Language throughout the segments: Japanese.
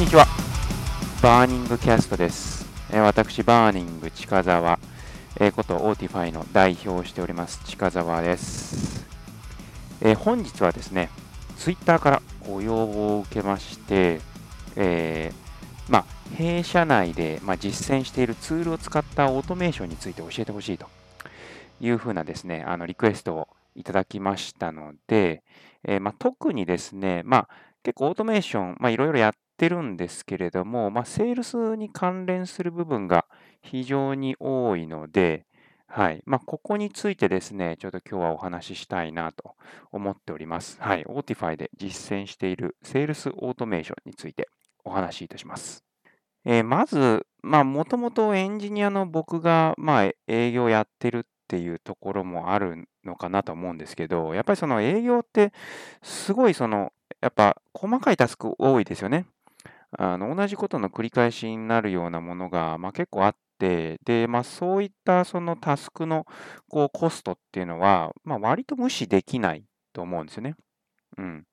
んにちは。バーニングキャストです。え私、バーニング近沢、えこと Autify の代表をしております、近沢です。え本日はですね、ツイッターからご要望を受けまして、えまあ、弊社内で、まあ、実践しているツールを使ったオートメーションについて教えてほしいというふうなですね、あのリクエストをいただきましたので、えまあ、特にですね、まあ、結構オートメーション、まあ、いろいろやってるんですけれども、まあ、セールスに関連する部分が非常に多いので、はい。まあ、ここについてですね、ちょっと今日はお話ししたいなと思っております。はい。Autify で実践しているセールスオートメーションについてお話しいたします。えーまず、まあ、もともとエンジニアの僕が、まあ、営業やってるっていうところもあるのかなと思うんですけど、やっぱりその営業って、すごいその、やっぱ細かいタスク多いですよね。あの同じことの繰り返しになるようなものが、まあ、結構あって、で、まあ、そういったそのタスクのこうコストっていうのは、まあ、割と無視できないと思うんですよね。うん。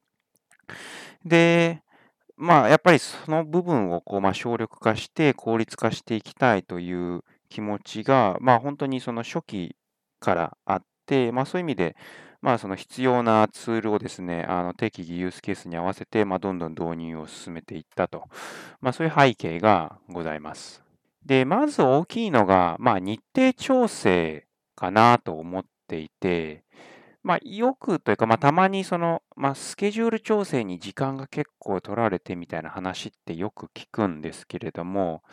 で、まあ、やっぱりその部分をこう、まあ、省力化して効率化していきたいという気持ちが、まあ、本当にその初期からあって、まあ、そういう意味で、まあ、その必要なツールをですね、あの適宜ユースケースに合わせて、まあ、どんどん導入を進めていったと、まあ、そういう背景がございます。で、まず大きいのが、まあ、日程調整かなと思っていて、まあ、よくというか、まあ、たまにその、まあ、スケジュール調整に時間が結構取られてみたいな話ってよく聞くんですけれども、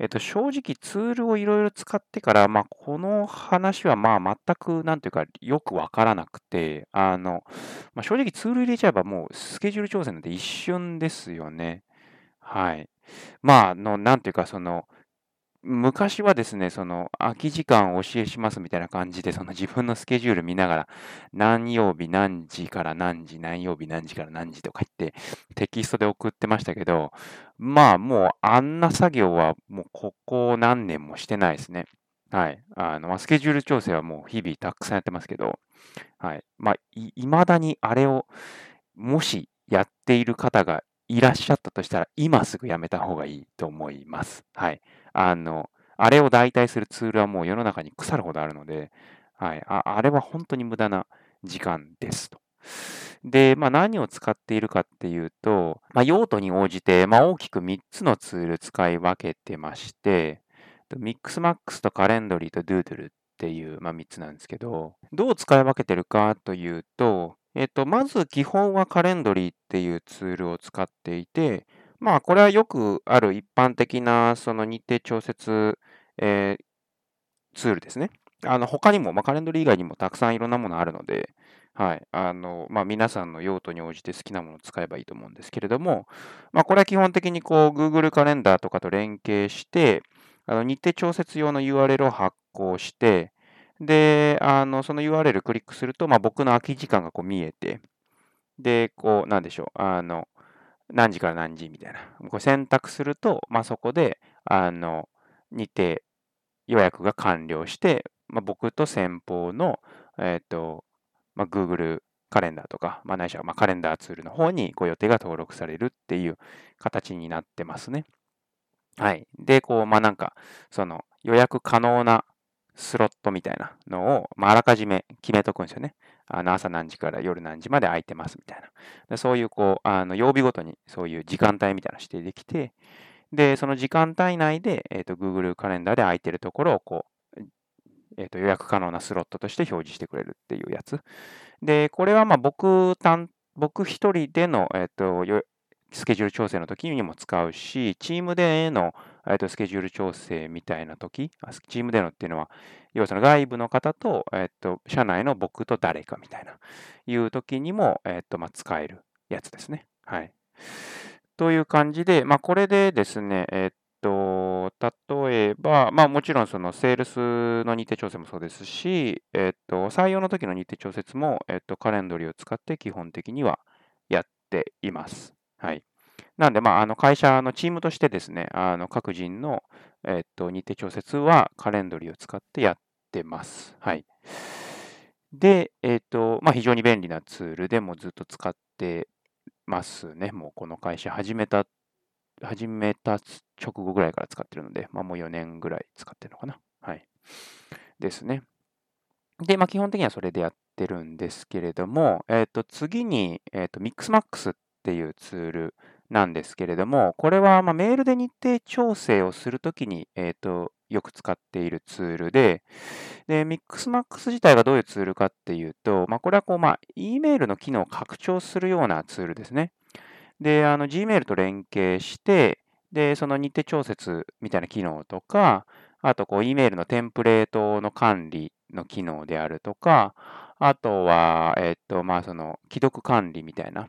えっと、正直ツールをいろいろ使ってから、まあ、この話はまあ全く、なんていうか、よくわからなくて、あの、まあ、正直ツール入れちゃえばもうスケジュール調整なんて一瞬ですよね。はい。まあ、の、なんていうか、その、昔はですね、その空き時間を教えしますみたいな感じで、その自分のスケジュール見ながら、何曜日何時から何時、何曜日何時から何時とか言って、テキストで送ってましたけど、まあもうあんな作業はもうここ何年もしてないですね。はい。あの、スケジュール調整はもう日々たくさんやってますけど、はい。まあ、い、未だにあれを、もしやっている方がいらっしゃったとしたら、今すぐやめた方がいいと思います。はい。あの、あれを代替するツールはもう世の中に腐るほどあるので、はい。ああれは本当に無駄な時間ですと。で、まあ、何を使っているかっていうと、まあ、用途に応じて、まあ、大きく3つのツール使い分けてまして、ミックスマックスとカレンドリーとドゥードゥルっていう、まあ、3つなんですけど、どう使い分けてるかというと、えっと、まず基本はカレンドリーっていうツールを使っていて、まあ、これはよくある一般的なその日程調節、えーツールですね。あの他にも、まあ、カレンドリー以外にもたくさんいろんなものあるので、はい。あの、まあ、皆さんの用途に応じて好きなものを使えばいいと思うんですけれども、まあ、これは基本的にこう、Google カレンダーとかと連携して、あの日程調節用の URL を発行して、で、あの、その URL クリックすると、まあ、僕の空き時間がこう見えて、で、こう、なんでしょう、あの、何時から何時みたいな、こ選択すると、まあ、そこで、あの、日程予約が完了して、まあ、僕と先方の、えっ、と、まあ、Google カレンダーとか、まあ、ないしは、まあ、カレンダーツールの方にご予定が登録されるっていう形になってますね。はい。で、こう、まあ、なんか、その予約可能なスロットみたいなのを、まあ、あらかじめ決めとくんですよね。あの朝何時から夜何時まで空いてますみたいな。でそういう、こう、あの曜日ごとにそういう時間帯みたいなの指定できて、で、その時間帯内で、えっ、と、Google カレンダーで空いてるところを、こう、えっ、と、予約可能なスロットとして表示してくれるっていうやつ。で、これはまあ僕単、僕一人での、えっ、と、スケジュール調整の時にも使うし、チームでの、えっとスケジュール調整みたいな時、チームでのっていうのは、要はその外部の方と、えっと、社内の僕と誰かみたいな、いう時にも、えっと、まあ、使えるやつですね。はい。という感じで、まあ、これでですね、えっと、例えば、まあ、もちろんそのセールスの日程調整もそうですし、えっと、採用の時の日程調節も、えっと、カレンドリーを使って基本的にはやっています。はい。なんで、まあ、あの会社のチームとしてですね、あの各人の、えっと、日程調節はカレンドリーを使ってやってます。はい。で、えっと、まあ、非常に便利なツールでもずっと使ってますね。もうこの会社始めた始めた直後ぐらいから使ってるので、まあ、もう4年ぐらい使ってるのかな。はい。ですね。で、まあ、基本的にはそれでやってるんですけれども、えっ、と、次に、えっ、ー、と、MixMax っていうツールなんですけれども、これは、まメールで日程調整をするときに、よく使っているツールで、で、MixMax 自体がどういうツールかっていうと、まあ、これはこう、まあ、E メールの機能を拡張するようなツールですね。で、Gmail と連携して、で、その日程調節みたいな機能とか、あと、こう、E メールのテンプレートの管理の機能であるとか、あとは、えっと、まあ、その、既読管理みたいな、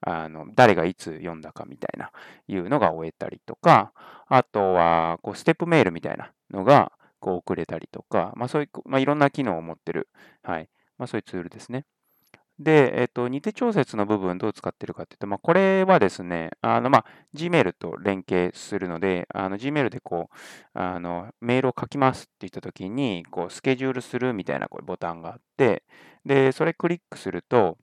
あの、誰がいつ読んだかみたいな、いうのが終えたりとか、あとは、こう、ステップメールみたいなのが、こう、送れたりとか、まあ、そういう、まあ、いろんな機能を持ってる、はい、まあ、そういうツールですね。で、えっと、似て調節の部分どう使ってるかっていうと、まあ、これはですね、あの、まあ、Gmail と連携するので、あの、Gmail でこう、あの、メールを書きますって言ったときに、こう、スケジュールするみたいなこうボタンがあって、で、それクリックすると、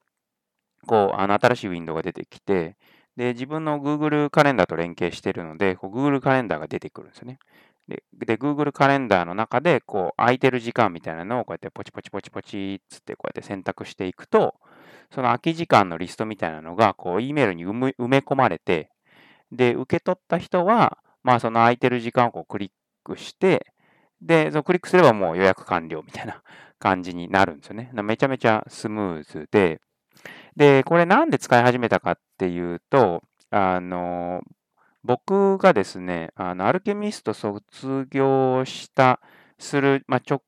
こう、あの、新しいウィンドウが出てきて、で、自分の Google カレンダーと連携しているので、こう Google カレンダーが出てくるんですよね。で、で Google カレンダーの中で、こう、空いてる時間みたいなのをこうやってポチポチポチポチっつってこうやって選択していくと、その空き時間のリストみたいなのが、こう、E メールに埋め込まれて、で、受け取った人は、まあ、その空いてる時間をこうクリックして、で、そのクリックすればもう予約完了みたいな感じになるんですよね。めちゃめちゃスムーズで、で、これなんで使い始めたかっていうと、あの、僕がですね、あの、アルケミスト卒業したする、まあ、直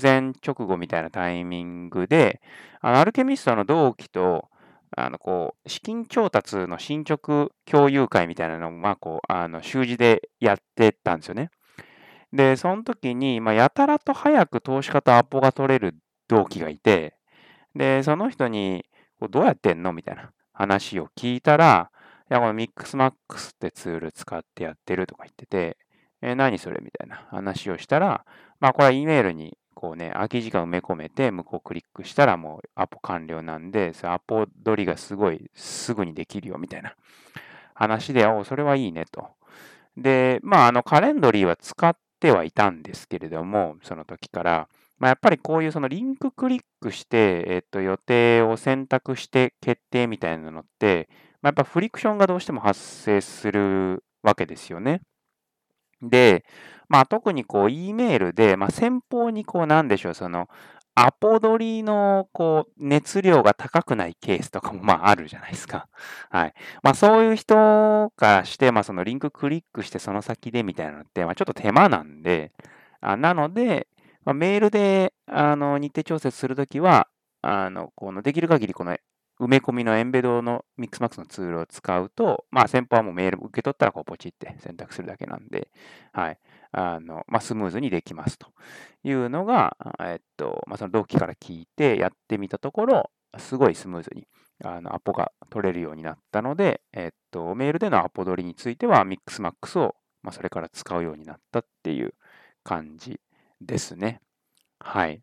前、直後みたいなタイミングで、あのアルケミストの同期と、あの、こう、資金調達の進捗共有会みたいなのを、まあ、こう、あの、習字でやってたんですよね。で、その時に、まあ、やたらと早く投資家とアポが取れる同期がいて、で、その人に、こうどうやってんの？みたいな話を聞いたら、いや、この MixMax ってツール使ってやってるとか言ってて、えー、何それ？みたいな話をしたら、まあこれは E メールにこうね、空き時間埋め込めて、向こうクリックしたらもうアポ完了なんで、アポ取りがすごいすぐにできるよみたいな話で、おそれはいいねと。で、まああのカレンドリーは使ってはいたんですけれども、その時から、まあ、やっぱりこういうそのリンククリックして、えっと、予定を選択して決定みたいなのって、まあ、やっぱフリクションがどうしても発生するわけですよね。で、まあ、特にこう、E メールで、まあ、先方にこう、なんでしょう、その、アポ取りの、こう、熱量が高くないケースとかも、まあ、あるじゃないですか。はい。まあ、そういう人からして、まあ、そのリンククリックしてその先でみたいなのって、まあ、ちょっと手間なんで、あなので、まあ、メールで、あの、日程調節するときは、あの、この、できる限りこの埋め込みのエンベドの MixMax のツールを使うと、まあ、先方はもうメール受け取ったらこうポチって選択するだけなんで、はい。あの、まあ、スムーズにできますというのが、えっと、まあ、その同期から聞いてやってみたところ、すごいスムーズにあのアポが取れるようになったので、えっと、メールでのアポ取りについては MixMax を、まあ、それから使うようになったっていう感じですね。はい。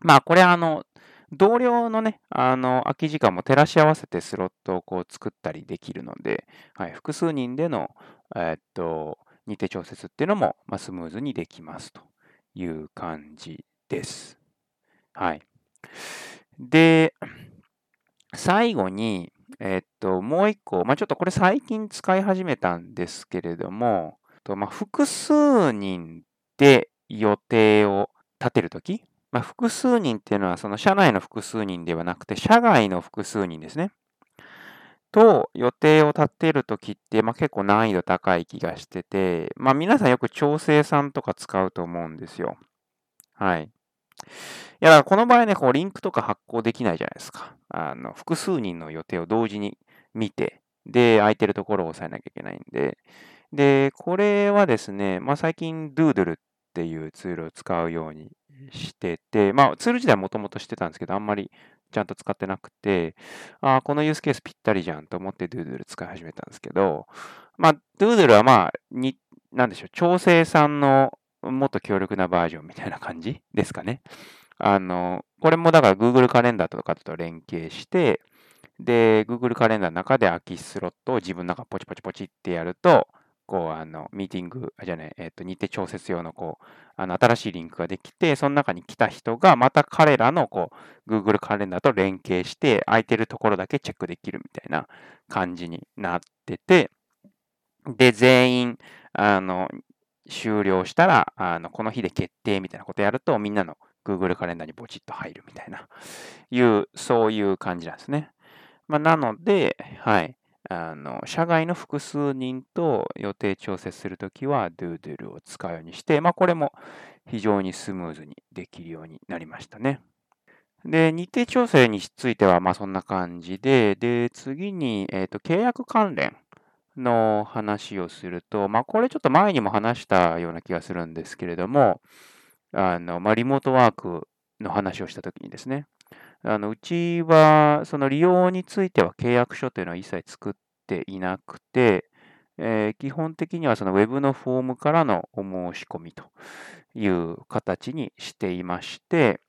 まあ、これあの、同僚のね、あの、空き時間も照らし合わせてスロットをこう作ったりできるので、はい、複数人での、えっと、日程調節っていうのも、まあ、スムーズにできますという感じです。はい。で、最後に、えっと、もう一個、まあ、ちょっとこれ最近使い始めたんですけれども、とまあ、複数人で予定を立てるとき、まあ、複数人っていうのは、その社内の複数人ではなくて、社外の複数人ですね。と予定を立てるときって、まあ、結構難易度高い気がしてて、まあ、皆さんよく調整さんとか使うと思うんですよ。はい。いや、この場合ね、こうリンクとか発行できないじゃないですか。あの複数人の予定を同時に見て、で、空いてるところを押さえなきゃいけないんで、で、これはですね、まあ、最近 Doodle っっていうツールを使うようにしてて、まあ、ツール自体はもともとしてたんですけど、あんまりちゃんと使ってなくて、あこのユースケースぴったりじゃんと思って Doodle 使い始めたんですけど、まあ、Doodle はまあ、に、なんでしょう、調整さんのもっと強力なバージョンみたいな感じですかね。あの、これもだから Google カレンダーとかと連携して、で、Google カレンダーの中で空きスロットを自分の中ポチポチポチってやると、こう、あの、ミーティング、あじゃない、えっ、と、日程調節用の、こう、あの、新しいリンクができて、その中に来た人が、また彼らの、こう、Google カレンダーと連携して、空いてるところだけチェックできるみたいな感じになってて、で、全員、あの、終了したら、あの、この日で決定みたいなことやると、みんなの Google カレンダーにポチッと入るみたいな、いう、そういう感じなんですね。まあ、なので、はい。あの、社外の複数人と予定調整するときは Doodle を使うようにして、まあ、これも非常にスムーズにできるようになりましたね。で、日程調整については、まあそんな感じで、で、次に、えっ、ー、と、契約関連の話をすると、まあこれちょっと前にも話したような気がするんですけれども、あの、まあリモートワークの話をしたときにですね、あのうちは、その利用については契約書というのは一切作っていなくて、えー、基本的にはその Web のフォームからのお申し込みという形にしていまして、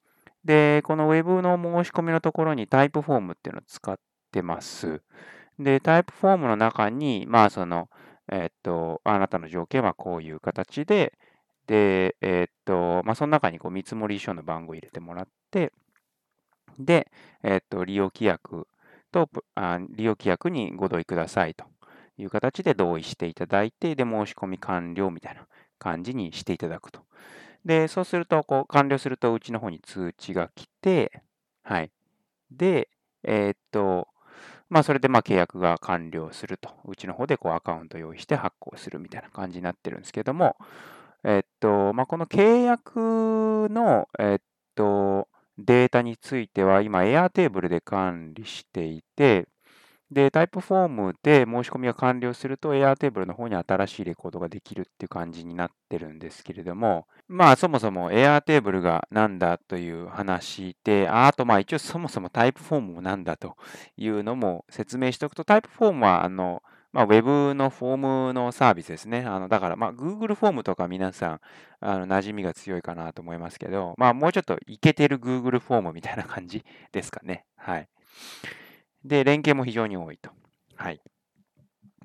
で、この Web の申し込みのところにタイプフォームっていうのを使ってます。で、タイプフォームの中に、まあその、えっと、あなたの条件はこういう形で、で、えっと、まあその中にこう見積書の番号を入れてもらって、で、えっと、利用規約とあ、利用規約にご同意くださいという形で同意していただいて、で、申し込み完了みたいな感じにしていただくと。で、そうすると、こう、完了すると、うちの方に通知が来て、はい。で、えー、っと、まあ、それで、まあ、契約が完了すると。うちの方で、こう、アカウント用意して発行するみたいな感じになってるんですけども、え、っと、まあ、この契約の、え、っと、データについては今 Airtable で管理していて、で、タイプフォームで申し込みが完了すると Airtable の方に新しいレコードができるっていう感じになってるんですけれども、まあそもそも Airtable がなんだという話で、あとまあ一応そもそもタイプフォームもなんだというのも説明しておくと、タイプフォームはあの、まあ、Web のフォームのサービスですね。あのだから、まあ、Google フォームとか皆さん、あの馴染みが強いかなと思いますけど、まあ、もうちょっといけてる Google フォームみたいな感じですかね。はい。で、連携も非常に多いと。はい。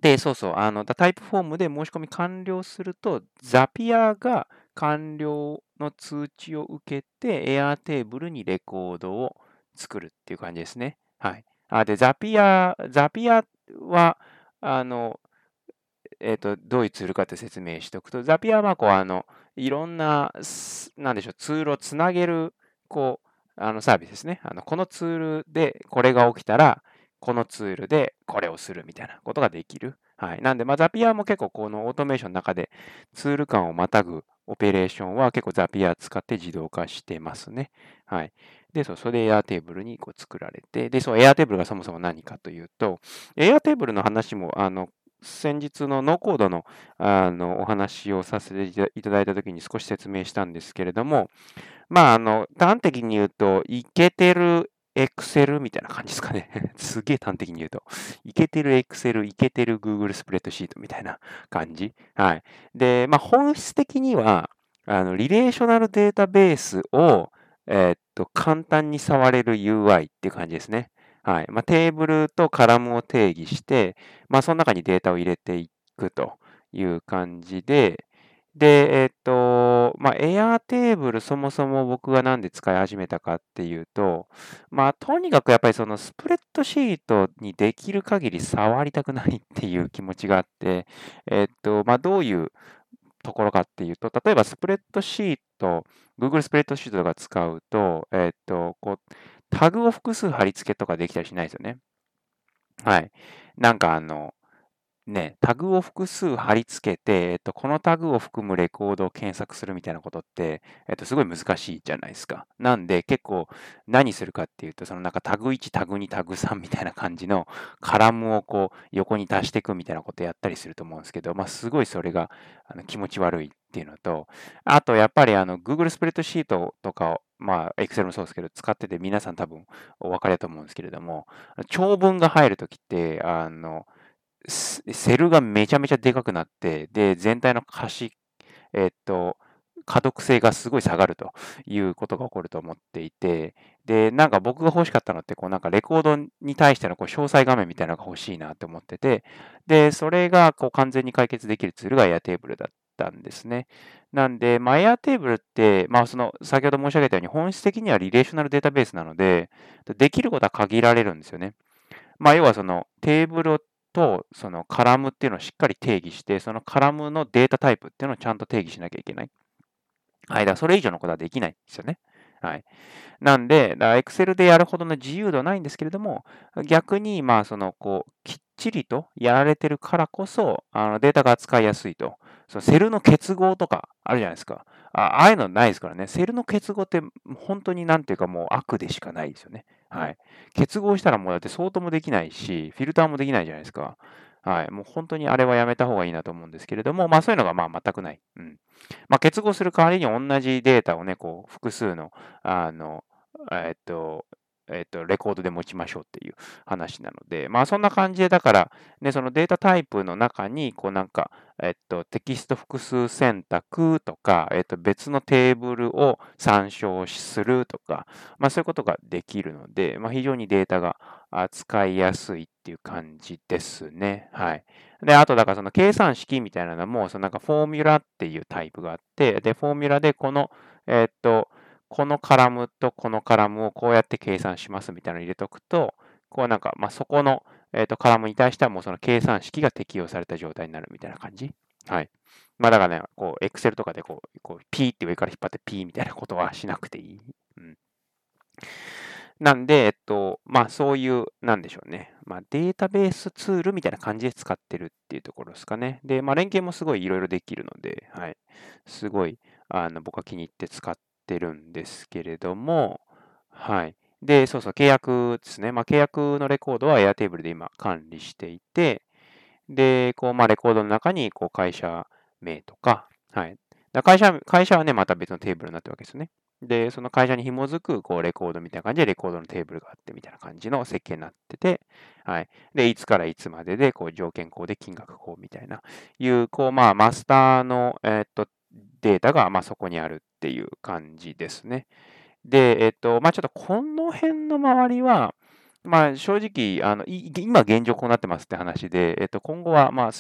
で、そうそう、あの、タイプフォームで申し込み完了すると、ザピアが完了の通知を受けて、Airtable にレコードを作るっていう感じですね。はい。あで、ザピア、ザピアは、あの、えっ、ー、と、どういうツールかって説明しておくと、ザピアはこう、あの、いろんな、なんでしょう、ツールをつなげる、こう、あのサービスですね。あのこのツールでこれが起きたら、このツールでこれをするみたいなことができる。はい。なんで、まあ、ザピアも結構このオートメーションの中でツール間をまたぐオペレーションは結構ザピア使って自動化してますね。はい。で、そう、それで Airtable にこう作られて、で、そう、Airtable がそもそも何かというと、Airtable の話も、あの、先日のノーコードのあのお話をさせていただいたときに少し説明したんですけれども、まあ、あの、端的に言うと、いけてる Excel みたいな感じですかね。すげえ端的に言うと。いけてる Excel、いけてる Google スプレッドシートみたいな感じ。はい。で、まあ、本質的には、あの、リレーショナルデータベースを、えー、っと、簡単に触れる UI っていう感じですね。はい。まあ、テーブルとカラムを定義して、まあ、その中にデータを入れていくという感じで、で、えっと、まあ、Airtable そもそも僕がなんで使い始めたかっていうと、まあ、とにかくやっぱりそのスプレッドシートにできる限り触りたくないっていう気持ちがあって、えっと、まあ、どういうところかっていうと、例えばスプレッドシート、Google スプレッドシートとか使うと、えっ、と、こう、タグを複数貼り付けとかできたりしないですよね。はい。なんかあの、ね、タグを複数貼り付けて、えっと、このタグを含むレコードを検索するみたいなことって、えっと、すごい難しいじゃないですか。なんで、結構何するかっていうと、そのなんかタグ1、タグ2、タグ3みたいな感じのカラムをこう横に足していくみたいなことやったりすると思うんですけど、まあ、すごいそれがあの気持ち悪いっていうのと、あとやっぱりあの Google スプレッドシートとかをまあ、Excel もそうですけど、使ってて皆さん多分お分かりだと思うんですけれども、長文が入るときって、あの、セルがめちゃめちゃでかくなって、で、全体の可視、えっと、可読性がすごい下がるということが起こると思っていて、で、なんか僕が欲しかったのって、こうなんかレコードに対してのこう詳細画面みたいなのが欲しいなって思ってて、で、それがこう完全に解決できるツールが Airtable だったんですね。なんで、まあ、Airtable って、まあ、その、先ほど申し上げたように、本質的にはリレーショナルデータベースなので、できることは限られるんですよね。まあ、要はそのテーブルをとそのカラムっていうのをしっかり定義して、そのカラムのデータタイプっていうのをちゃんと定義しなきゃいけない。はい。だからそれ以上のことはできないんですよね。はい。なんで、Excel でやるほどの自由度はないんですけれども、逆に、まあ、その、こう、きっちりとやられてるからこそ、あのデータが扱いやすいと。そのセルの結合とかあるじゃないですか。ああいうのないですからね。セルの結合って本当になんていうかもう悪でしかないですよね。はい。結合したらもうだって相当もできないし、フィルターもできないじゃないですか。はい。もう本当にあれはやめた方がいいなと思うんですけれども、まあそういうのがまあ全くない。うん。まあ結合する代わりに同じデータをね、こう複数の、あの、えっと、えっと、レコードで持ちましょうっていう話なので、まあそんな感じで、だから、ね、そのデータタイプの中に、こうなんか、えっと、テキスト複数選択とか、えっと、別のテーブルを参照するとか、まあそういうことができるので、まあ非常にデータが扱いやすいっていう感じですね。はい。で、あと、だからその計算式みたいなのも、そのなんかフォーミュラっていうタイプがあって、で、フォーミュラでこの、えっと、このカラムとこのカラムをこうやって計算しますみたいなのを入れとくと、こうなんか、まあ、そこの、えー、とカラムに対してはもうその計算式が適用された状態になるみたいな感じ？はい。まあだからね、こう、Excel とかでこう、こう P って上から引っ張って P みたいなことはしなくていい？うん。なんで、えっと、まあそういう、なんでしょうね。まあデータベースツールみたいな感じで使ってるっていうところですかね。で、まあ連携もすごいいろいろできるので、はい。すごい、あの、僕は気に入って使ってるんですけれども、はい。で、そうそう、契約ですね。まあ、契約のレコードは Airtable で今管理していて、で、こう、まあ、レコードの中に、こう、会社名とか、はい。会社、会社はね、また別のテーブルになってるわけですよね。で、その会社に紐づく、こう、レコードみたいな感じで、レコードのテーブルがあって、みたいな感じの設計になってて、はい。で、いつからいつまでで、こう、条件項で金額項みたいな、いう、こう、まあ、マスターの、えー、っと、データが、まあ、そこにあるっていう感じですね。で、えっと、まあ、ちょっとこの辺の周りは、まあ、正直、あの今現状こうなってますって話で、えっと、今後は、まあ、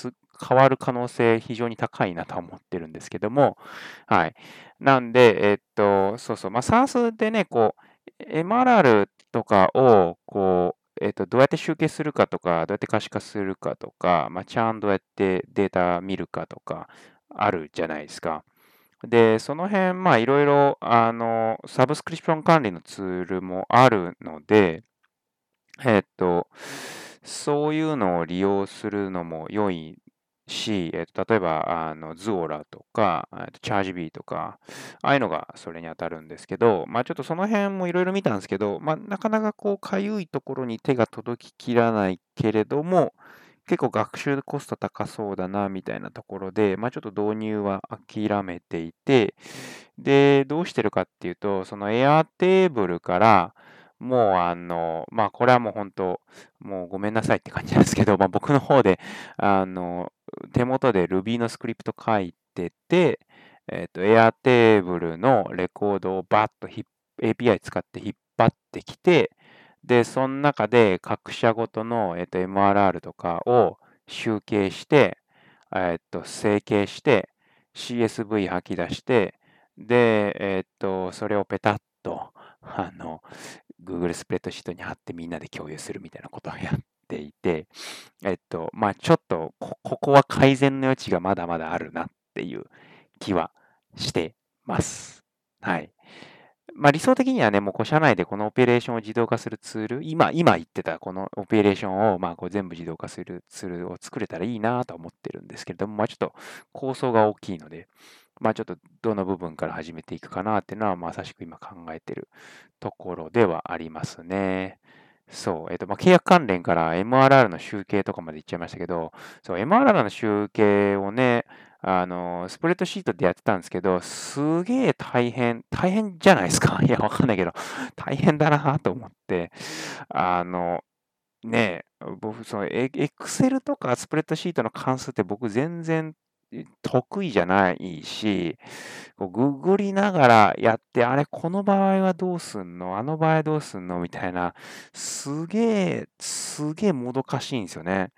変わる可能性非常に高いなと思ってるんですけども、はい。なんで、えっと、そうそう、まあ、SARS でね、こう、MRR とかを、こう、えっと、どうやって集計するかとか、どうやって可視化するかとか、まあ、ちゃんどうやってデータ見るかとか、あるじゃないですか。で、その辺、まあ、いろいろ、あの、サブスクリプション管理のツールもあるので、えっと、そういうのを利用するのも良いし、えっと、例えば、あの、ズオラとか、チャージビーとか、ああいうのがそれに当たるんですけど、まあ、ちょっとその辺もいろいろ見たんですけど、まあ、なかなかこう、かゆいところに手が届ききらないけれども、結構学習コスト高そうだな、みたいなところで、まあちょっと導入は諦めていて、で、どうしてるかっていうと、そのエアーテーブルから、もうあの、まあこれはもう本当、もうごめんなさいって感じなんですけど、まあ僕の方で、あの、手元で Ruby のスクリプト書いてて、えっ、ー、と、エアテーブルのレコードをバッと API 使って引っ張ってきて、で、その中で各社ごとの、えっと、MRR とかを集計して、えっと、整形して、CSV 吐き出して、で、えっと、それをペタッと、あの、Google スプレッドシートに貼ってみんなで共有するみたいなことをやっていて、えっと、まあちょっとこ、ここは改善の余地がまだまだあるなっていう気はしてます。はい。まあ、理想的にはね、もうこう社内でこのオペレーションを自動化するツール、今、今言ってたこのオペレーションをまあこう全部自動化するツールを作れたらいいなと思ってるんですけれども、まあ、ちょっと構想が大きいので、まあ、ちょっとどの部分から始めていくかなっていうのは、まさしく今考えてるところではありますね。そう、えっ、と、まあ、契約関連から MRR の集計とかまで言っちゃいましたけど、そう、MRR の集計をね、あの、スプレッドシートでやってたんですけど、すげえ大変、大変じゃないですか？いや、わかんないけど、大変だなと思って、あの、ねえ僕、その、エクセルとかスプレッドシートの関数って僕全然得意じゃないし、こうググりながらやって、あれ、この場合はどうすんの？あの場合どうすんの？みたいな、すげえ、すげえもどかしいんですよね。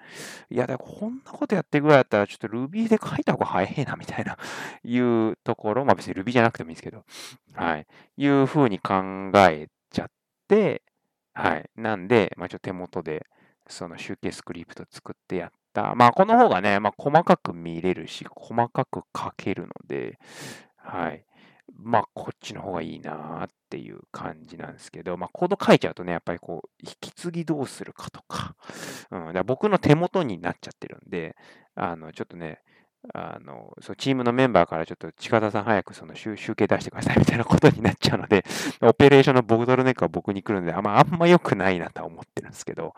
いや、でもこんなことやってるぐらいだったら、ちょっと Ruby で書いた方が早いな、みたいな、いうところ、まあ別に Ruby じゃなくてもいいんですけど、はい、いうふうに考えちゃって、はい。なんで、まあちょっと手元で、その集計スクリプト作ってやってた。まあ、この方がね、まあ、細かく見れるし、細かく書けるので、はい。まあ、こっちの方がいいなっていう感じなんですけど、まあ、コード書いちゃうとね、やっぱりこう、引き継ぎどうするかとか、うん、だ僕の手元になっちゃってるんで、あの、ちょっとね、あの、そのチームのメンバーからちょっと近田さん早くその集計出してくださいみたいなことになっちゃうので、オペレーションのボトルネックは僕に来るので、あんまあんま良くないなとは思ってるんですけど、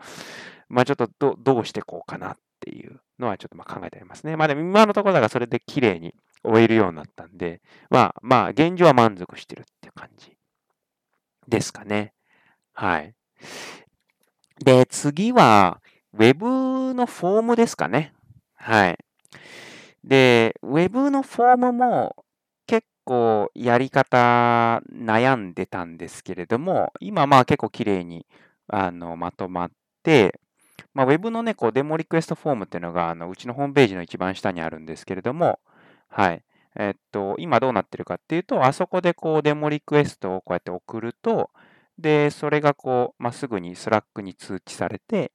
まあちょっとどどうしてこうかなっっていうのはちょっとまあ考えてありますね。まあでも今のところだからそれで綺麗に終えるようになったんで、まあまあ現状は満足してるっていう感じですかね。はい。で、次は Web のフォームですかね。はい。で、Web のフォームも結構やり方悩んでたんですけれども、今まあ結構綺麗にあのまとまって、まあ、Web のね、こうデモリクエストフォームっていうのがあのうちのホームページの一番下にあるんですけれども、はい。えっと、今どうなってるかっていうと、あそこでこうデモリクエストをこうやって送ると、で、それがこう、まあ、すぐに Slack に通知されて、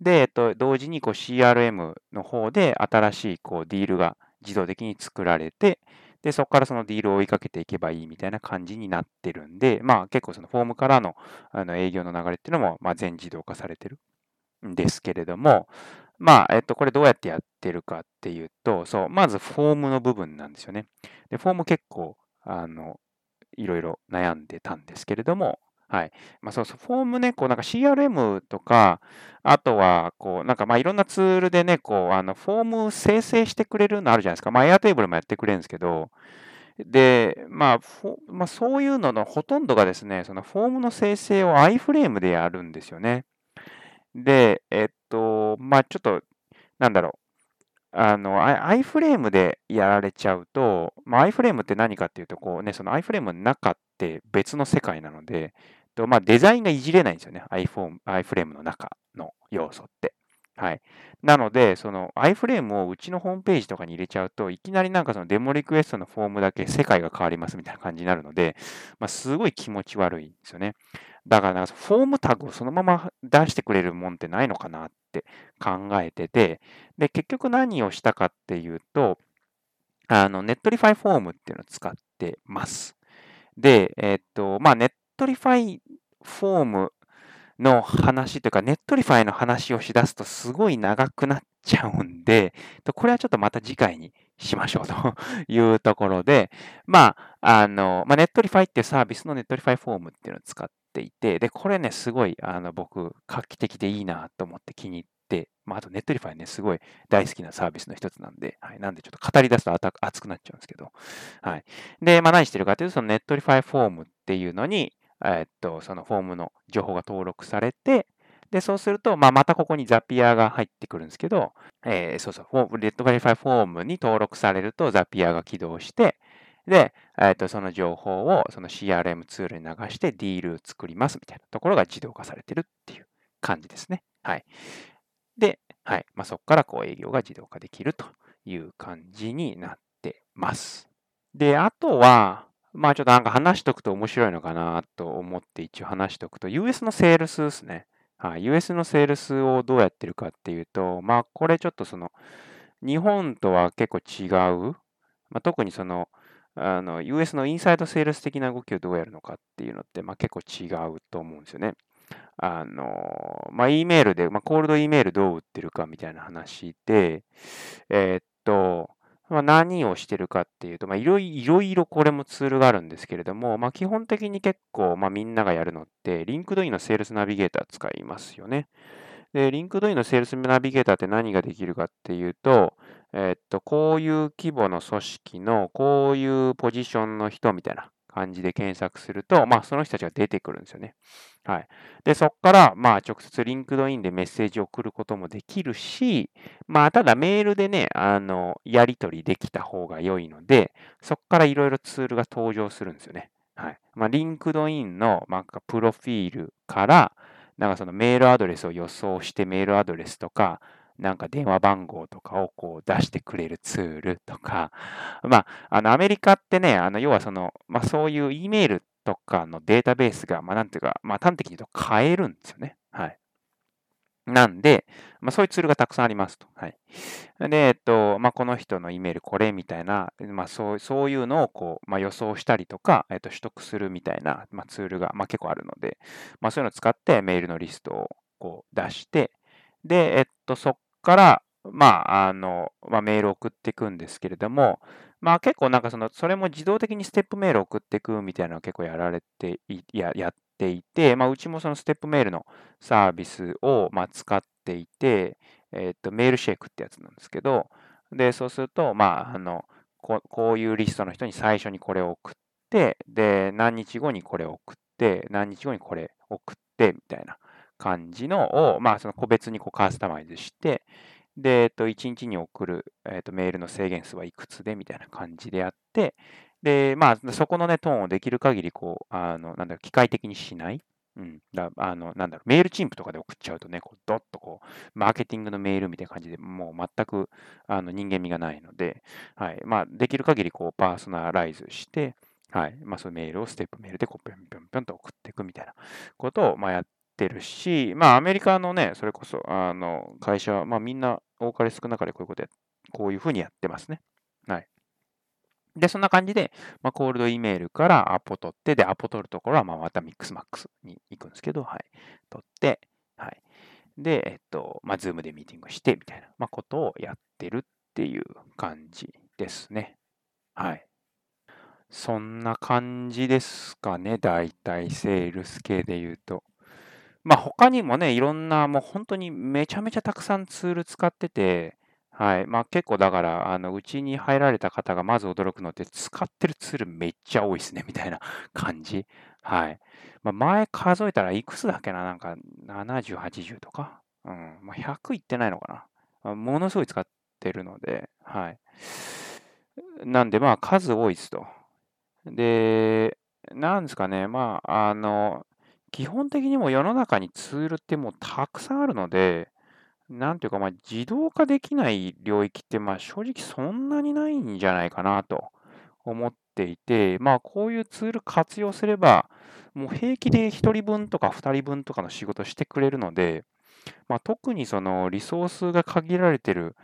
で、えっと、同時にこう CRM の方で新しいこうディールが自動的に作られて、で、そこからそのディールを追いかけていけばいいみたいな感じになってるんで、まあ結構そのフォームからのあの営業の流れっていうのもまあ全自動化されてるんですけれども、まあ、えっと、これどうやってやってるかっていうと、そう、まずフォームの部分なんですよね。で、フォーム結構、あの、いろいろ悩んでたんですけれども、はい。まあ、そうそう、フォームね、こう、なんか CRM とか、あとは、こう、なんか、まあ、いろんなツールでね、こう、あの、フォーム生成してくれるのあるじゃないですか。まあ、Airtable もやってくれるんですけど、で、まあ、まあ、そういうののほとんどがですね、そのフォームの生成を iFrame でやるんですよね。で、えっと、まあ、ちょっと、なんだろう。あの、iFrame でやられちゃうと、まあ、iFrame って何かっていうと、こうね、その iFrame の中って別の世界なので、とまあ、デザインがいじれないんですよね。iPhone、iFrame の中の要素って。はい。なので、その iFrame をうちのホームページとかに入れちゃうと、いきなりなんかそのデモリクエストのフォームだけ世界が変わりますみたいな感じになるので、まあ、すごい気持ち悪いんですよね。だからフォームタグをそのまま出してくれるもんってないのかなって考えてて、で、結局何をしたかっていうと、あの、 Netlify フォームっていうのを使ってます。で、えっと、まあ、 Netlify フォームの話というか、 Netlify の話をしだすとすごい長くなっちゃうんで、これはちょっとまた次回にしましょうと いうところで、まあ、あの、まあ、 Netlify っていうサービスの Netlify フォームっていうのを使ってていて、で、これね、すごい、あの、僕、画期的でいいなと思って気に入って、まあ、あと Netlify ね、すごい大好きなサービスの一つなんで、はい、なんでちょっと語り出すと熱くなっちゃうんですけど、はい。で、まあ、何してるかというと、その Netlify フォームっていうのに、えっと、そのフォームの情報が登録されて、で、そうすると、まあ、またここに Zapier が入ってくるんですけど、えー、そうそう、レッドバリファイフォームに登録されると Zapier が起動して、で、えー、とその情報をその CRM ツールに流してディール作りますみたいなところが自動化されてるっていう感じですね。はい。で、はい。まあ、そこからこう営業が自動化できるという感じになってます。で、あとは、まあちょっとなんか話しとくと面白いのかなと思って一応話しとくと、US のセールスですね。はい。US のセールスをどうやってるかっていうと、まあこれちょっとその、日本とは結構違う、まあ、特にその、あの、US のインサイドセールス的な動きをどうやるのかっていうのって、まあ、結構違うと思うんですよね。あの、まあ、E メールで、まあ、コールド E メールどう売ってるかみたいな話で、えー、っと、まあ、何をしてるかっていうと、まあ、いろいろこれもツールがあるんですけれども、まあ、基本的に結構、まあ、みんながやるのって、 LinkedIn のセールスナビゲーター使いますよね。で、 LinkedIn のセールスナビゲーターって何ができるかっていうと、えっと、こういう規模の組織のこういうポジションの人みたいな感じで検索すると、まあ、その人たちが出てくるんですよね。はい。で、そこから、まあ、直接 LinkedIn でメッセージを送ることもできるし、まあ、ただメールでね、あの、やり取りできた方が良いので、そこからいろいろツールが登場するんですよね。はい。まあ、 LinkedIn の、まあ、プロフィールから、なんかそのメールアドレスを予想してメールアドレスとか、なんか電話番号とかをこう出してくれるツールとか、まあ、あのアメリカってね、あの要はその、まあそういう E メールとかのデータベースが、まあなんていうか、まあ端的に言うと変えるんですよね。はい。なんで、まあ、そういうツールがたくさんありますと。はい。で、えっと、まあ、この人のイメールこれみたいな、まあ、そうそういうのをこう、まあ、予想したりとか、えっと、取得するみたいな、まあ、ツールが、まあ、結構あるので、まあ、そういうのを使ってメールのリストをこう出して、で、えっと、そから、まあ、あの、まあ、メールを送っていくんですけれども、まあ結構なんかその、それも自動的にステップメールを送っていくみたいなのを結構やられてい、や、やっていて、まあうちもそのステップメールのサービスを、ま、使っていて、えっ、と、メールシェイクってやつなんですけど、で、そうすると、まあ、あの、ここういうリストの人に最初にこれを送って、で、何日後にこれを送って、何日後にこれ送って、みたいな感じのを、まあ、その個別にこうカスタマイズして、で、えっと、1日に送る、えっと、メールの制限数はいくつでみたいな感じでやって、で、まあ、そこのね、トーンをできる限り、こう、あの、なんだろ、機械的にしない。うん。だあの、なんだろう、メールチンプとかで送っちゃうとね、こう、ドッとこう、マーケティングのメールみたいな感じで、もう全く、あの、人間味がないので、はい。まあ、できる限り、こう、パーソナライズして、はい。まあ、そのメールをステップメールで、こう、ぴょんぴょんぴょんと送っていくみたいなことを、まあ、やってるし、まあ、アメリカのね、それこそ、あの、会社は、まあ、みんな、多かれ少なかれこういうことや、こういうふうにやってますね。はい。で、そんな感じで、まあ、コールド E メールからアポ取って、で、アポ取るところは、まあ、また Mixmax に行くんですけど、はい。取って、はい。で、えっと、まあ、 Zoom でミーティングして、みたいな、まあ、ことをやってるっていう感じですね。はい。そんな感じですかね、大体セールス系で言うと。まあ他にもね、いろんな、もう本当にめちゃめちゃたくさんツール使ってて、はい。まあ結構だから、あの、うちに入られた方がまず驚くのって、使ってるツールめっちゃ多いですね、みたいな 感じ。はい。まあ前数えたらいくつだっけななんか70、80とか？うん。まあ100いってないのかな。ものすごい使ってるので、はい。なんでまあ数多いですと。で、なんですかね、まあ、あの、基本的にも世の中にツールってもうたくさんあるので、なんていうか、まあ、自動化できない領域って、まあ、正直そんなにないんじゃないかなと思っていて、まあ、こういうツール活用すれば、もう平気で1人分とか2人分とかの仕事してくれるので、まあ、特にそのリソースが限られてる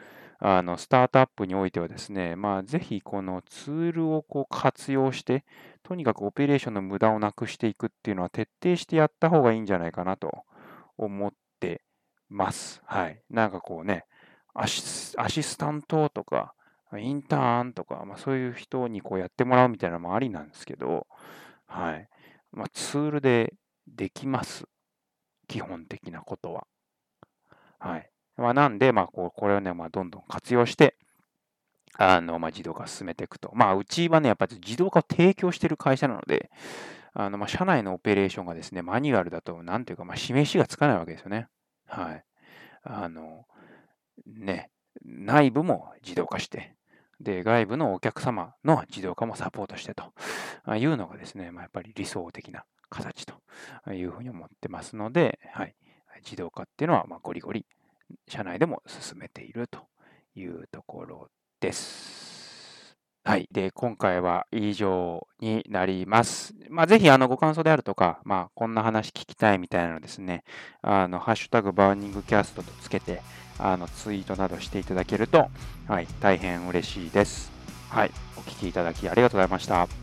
あのスタートアップにおいてはですね、まあ、ぜひこのツールをこう活用して、とにかくオペレーションの無駄をなくしていくっていうのは徹底してやった方がいいんじゃないかなと思ってます。はい。なんかこうね、アシスタントとか、インターンとか、まあ、そういう人にこうやってもらうみたいなのもありなんですけど、はい。まあ、ツールでできます。基本的なことは。はい。まあ、なんで、まあ、こうこれをね、まあ、どんどん活用して、あの、まあ、自動化進めていくと。まあ、うちはね、やっぱり自動化を提供している会社なので、あの、まあ、社内のオペレーションがですね、マニュアルだと、なんていうか、まあ、示しがつかないわけですよね。はい。あの、ね、内部も自動化して、で、外部のお客様の自動化もサポートしてというのがですね、まあ、やっぱり理想的な形というふうに思ってますので、はい。自動化っていうのは、まあ、ゴリゴリ社内でも進めているというところです。はい。で、今回は以上になります。まあ、ぜひ、あの、ご感想であるとか、まあ、こんな話聞きたいみたいなのですね、あの、ハッシュタグバーニングキャストとつけて、あの、ツイートなどしていただけると、はい、大変嬉しいです。はい。お聞きいただきありがとうございました。